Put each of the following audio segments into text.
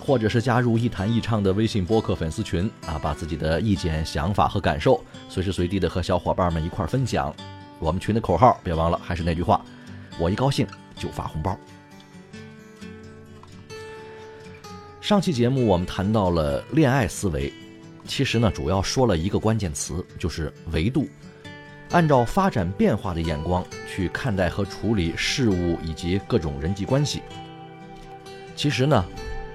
或者是加入“一谈一唱”的微信播客粉丝群啊，把自己的意见、想法和感受随时随地的和小伙伴们一块分享。我们群的口号别忘了，还是那句话，我一高兴就发红包。上期节目我们谈到了恋爱思维，其实呢，主要说了一个关键词，就是维度。按照发展变化的眼光去看待和处理事物以及各种人际关系。其实呢，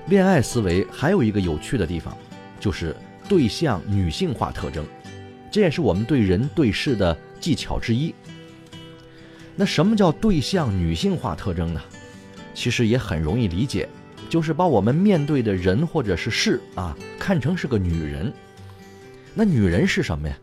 恋爱思维还有一个有趣的地方，就是对象女性化特征，这也是我们对人对事的技巧之一。那什么叫对象女性化特征呢？其实也很容易理解，就是把我们面对的人或者是事啊看成是个女人。那女人是什么呀？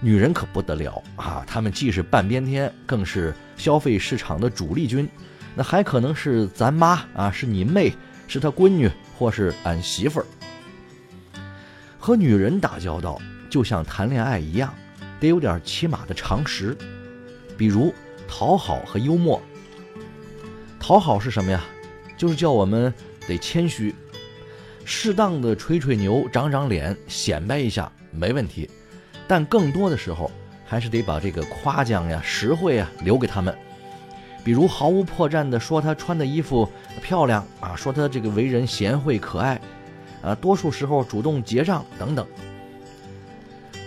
女人可不得了啊！她们既是半边天，更是消费市场的主力军，那还可能是咱妈啊，是你妹，是她闺女，或是俺媳妇儿。和女人打交道，就像谈恋爱一样，得有点起码的常识，比如讨好和幽默。讨好是什么呀？就是叫我们得谦虚，适当的吹吹牛、长长脸、显摆一下，没问题。但更多的时候，还是得把这个夸奖呀、实惠呀留给他们。比如毫无破绽的说他穿的衣服漂亮啊，说他这个为人贤惠可爱，啊，多数时候主动结账等等。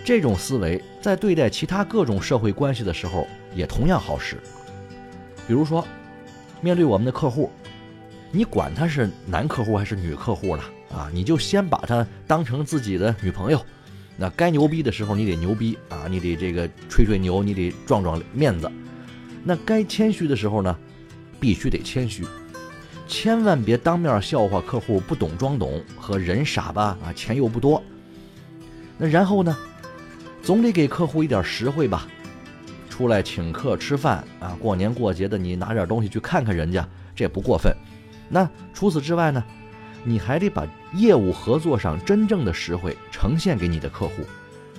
这种思维在对待其他各种社会关系的时候也同样好使。比如说，面对我们的客户，你管他是男客户还是女客户了啊，你就先把他当成自己的女朋友。那该牛逼的时候你得牛逼啊，你得这个吹吹牛，你得壮壮面子。那该谦虚的时候呢，必须得谦虚，千万别当面笑话客户不懂装懂和人傻吧啊，钱又不多。那然后呢，总得给客户一点实惠吧，出来请客吃饭啊，过年过节的你拿点东西去看看人家，这也不过分。那除此之外呢？你还得把业务合作上真正的实惠呈现给你的客户，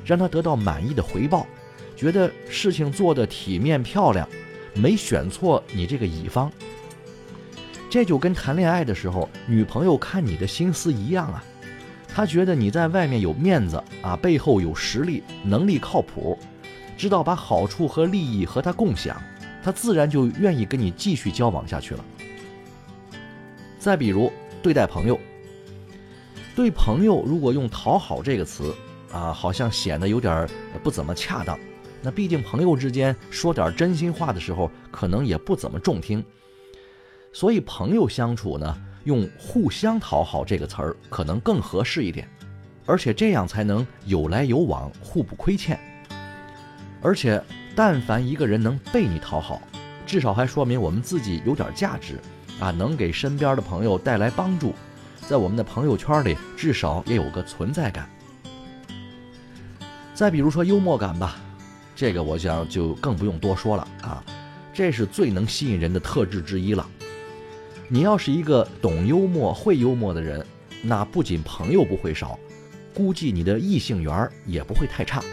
让他得到满意的回报，觉得事情做得体面漂亮，没选错你这个乙方。这就跟谈恋爱的时候女朋友看你的心思一样啊，她觉得你在外面有面子啊，背后有实力，能力靠谱，知道把好处和利益和她共享，她自然就愿意跟你继续交往下去了。再比如。对待朋友，对朋友如果用“讨好”这个词，啊，好像显得有点不怎么恰当。那毕竟朋友之间说点真心话的时候，可能也不怎么中听。所以朋友相处呢，用“互相讨好”这个词儿可能更合适一点，而且这样才能有来有往，互不亏欠。而且，但凡一个人能被你讨好，至少还说明我们自己有点价值。啊，能给身边的朋友带来帮助，在我们的朋友圈里至少也有个存在感。再比如说幽默感吧，这个我想就更不用多说了啊，这是最能吸引人的特质之一了。你要是一个懂幽默、会幽默的人，那不仅朋友不会少，估计你的异性缘也不会太差。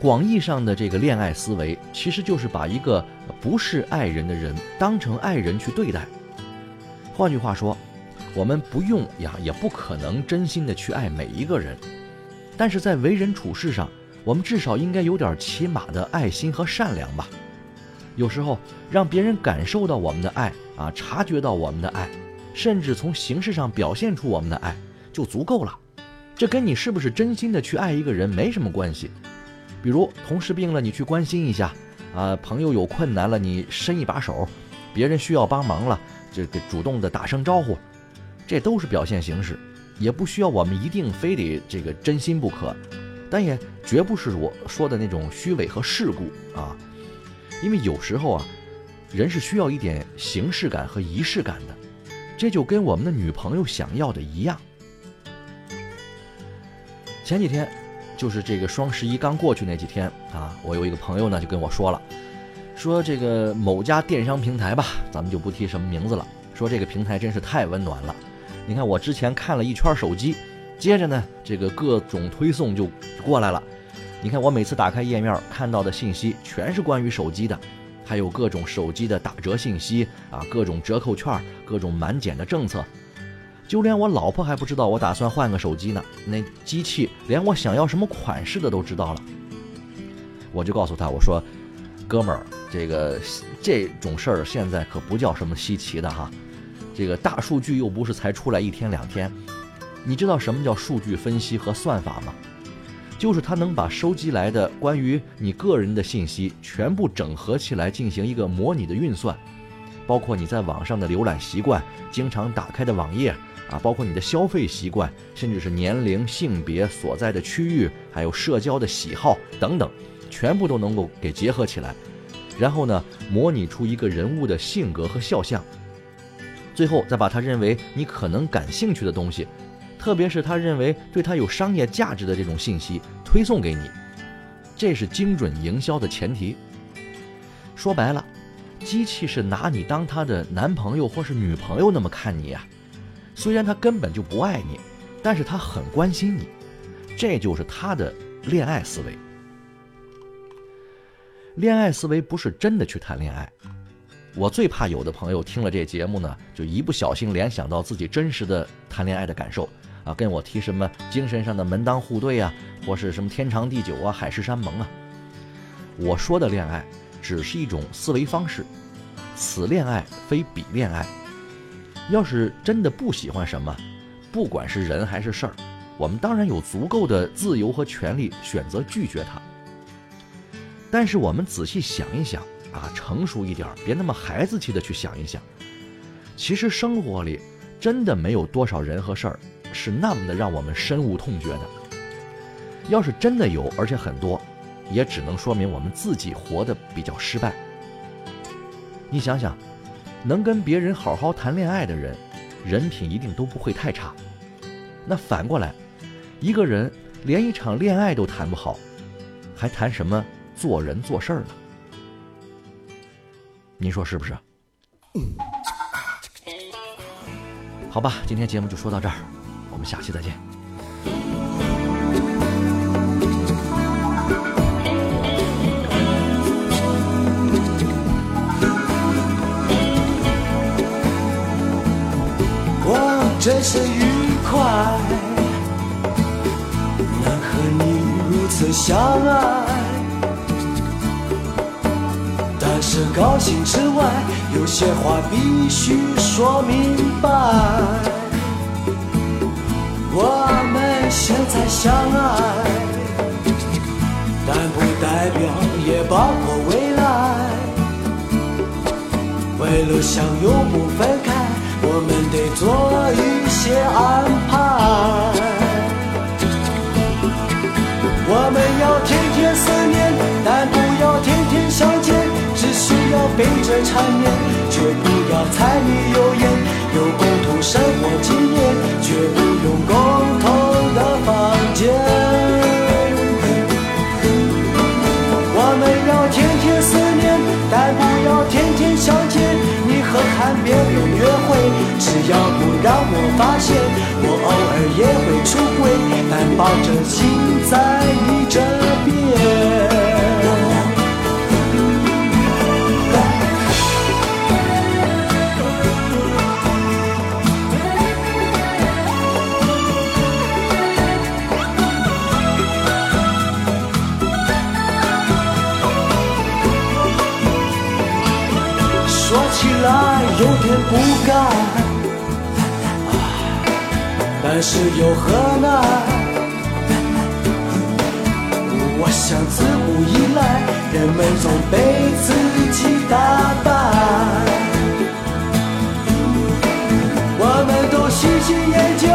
广义上的这个恋爱思维，其实就是把一个不是爱人的人当成爱人去对待。换句话说，我们不用呀，也不可能真心的去爱每一个人，但是在为人处事上，我们至少应该有点起码的爱心和善良吧。有时候让别人感受到我们的爱啊，察觉到我们的爱，甚至从形式上表现出我们的爱，就足够了。这跟你是不是真心的去爱一个人没什么关系。比如同事病了，你去关心一下；啊，朋友有困难了，你伸一把手；别人需要帮忙了，这个主动的打声招呼，这都是表现形式，也不需要我们一定非得这个真心不可。但也绝不是我说的那种虚伪和世故啊，因为有时候啊，人是需要一点形式感和仪式感的，这就跟我们的女朋友想要的一样。前几天，就是这个双十一刚过去那几天啊，我有一个朋友呢就跟我说了，说这个某家电商平台吧，咱们就不提什么名字了，说这个平台真是太温暖了。你看我之前看了一圈手机，接着呢这个各种推送就过来了。你看我每次打开页面看到的信息全是关于手机的，还有各种手机的打折信息啊，各种折扣券，各种满减的政策。就连我老婆还不知道我打算换个手机呢，那机器连我想要什么款式的都知道了。我就告诉他，我说：“哥们儿，这个这种事儿现在可不叫什么稀奇的哈。这个大数据又不是才出来一天两天。你知道什么叫数据分析和算法吗？就是它能把收集来的关于你个人的信息全部整合起来进行一个模拟的运算，包括你在网上的浏览习惯、经常打开的网页。”啊，包括你的消费习惯，甚至是年龄、性别所在的区域，还有社交的喜好等等，全部都能够给结合起来，然后呢，模拟出一个人物的性格和肖像，最后再把他认为你可能感兴趣的东西，特别是他认为对他有商业价值的这种信息推送给你，这是精准营销的前提。说白了，机器是拿你当他的男朋友或是女朋友那么看你呀。虽然他根本就不爱你，但是他很关心你，这就是他的恋爱思维。恋爱思维不是真的去谈恋爱。我最怕有的朋友听了这节目呢，就一不小心联想到自己真实的谈恋爱的感受啊，跟我提什么精神上的门当户对啊，或是什么天长地久啊、海誓山盟啊。我说的恋爱只是一种思维方式，此恋爱非彼恋爱。要是真的不喜欢什么，不管是人还是事儿，我们当然有足够的自由和权利选择拒绝它。但是我们仔细想一想啊，成熟一点，别那么孩子气的去想一想，其实生活里真的没有多少人和事儿是那么的让我们深恶痛绝的。要是真的有，而且很多，也只能说明我们自己活得比较失败。你想想。能跟别人好好谈恋爱的人，人品一定都不会太差。那反过来，一个人连一场恋爱都谈不好，还谈什么做人做事儿呢？您说是不是？好吧，今天节目就说到这儿，我们下期再见。我真是愉快，能和你如此相爱。但是高兴之外，有些话必须说明白。现在相爱，但不代表也包括未来。为了相拥不分开。我们得做一些安排。我们要天天思念，但不要天天相见。只需要背着缠绵，绝不要柴米油盐。有共同生活经只要不让我发现，我偶尔也会出轨，但保证心在有点不甘，但是又何难？我想自古以来，人们总被自己打扮。我们都喜新厌旧，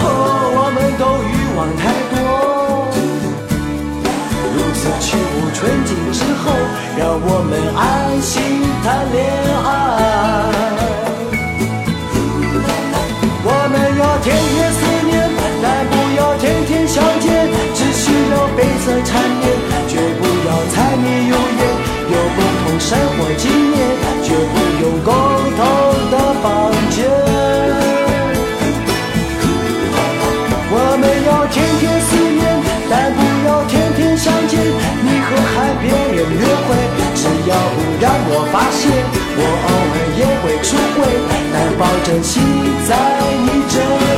哦，我们都欲望太多。如此去无纯净之后，让我们安心谈恋爱。要不然，我发现我偶尔也会出轨，但保证心在你这。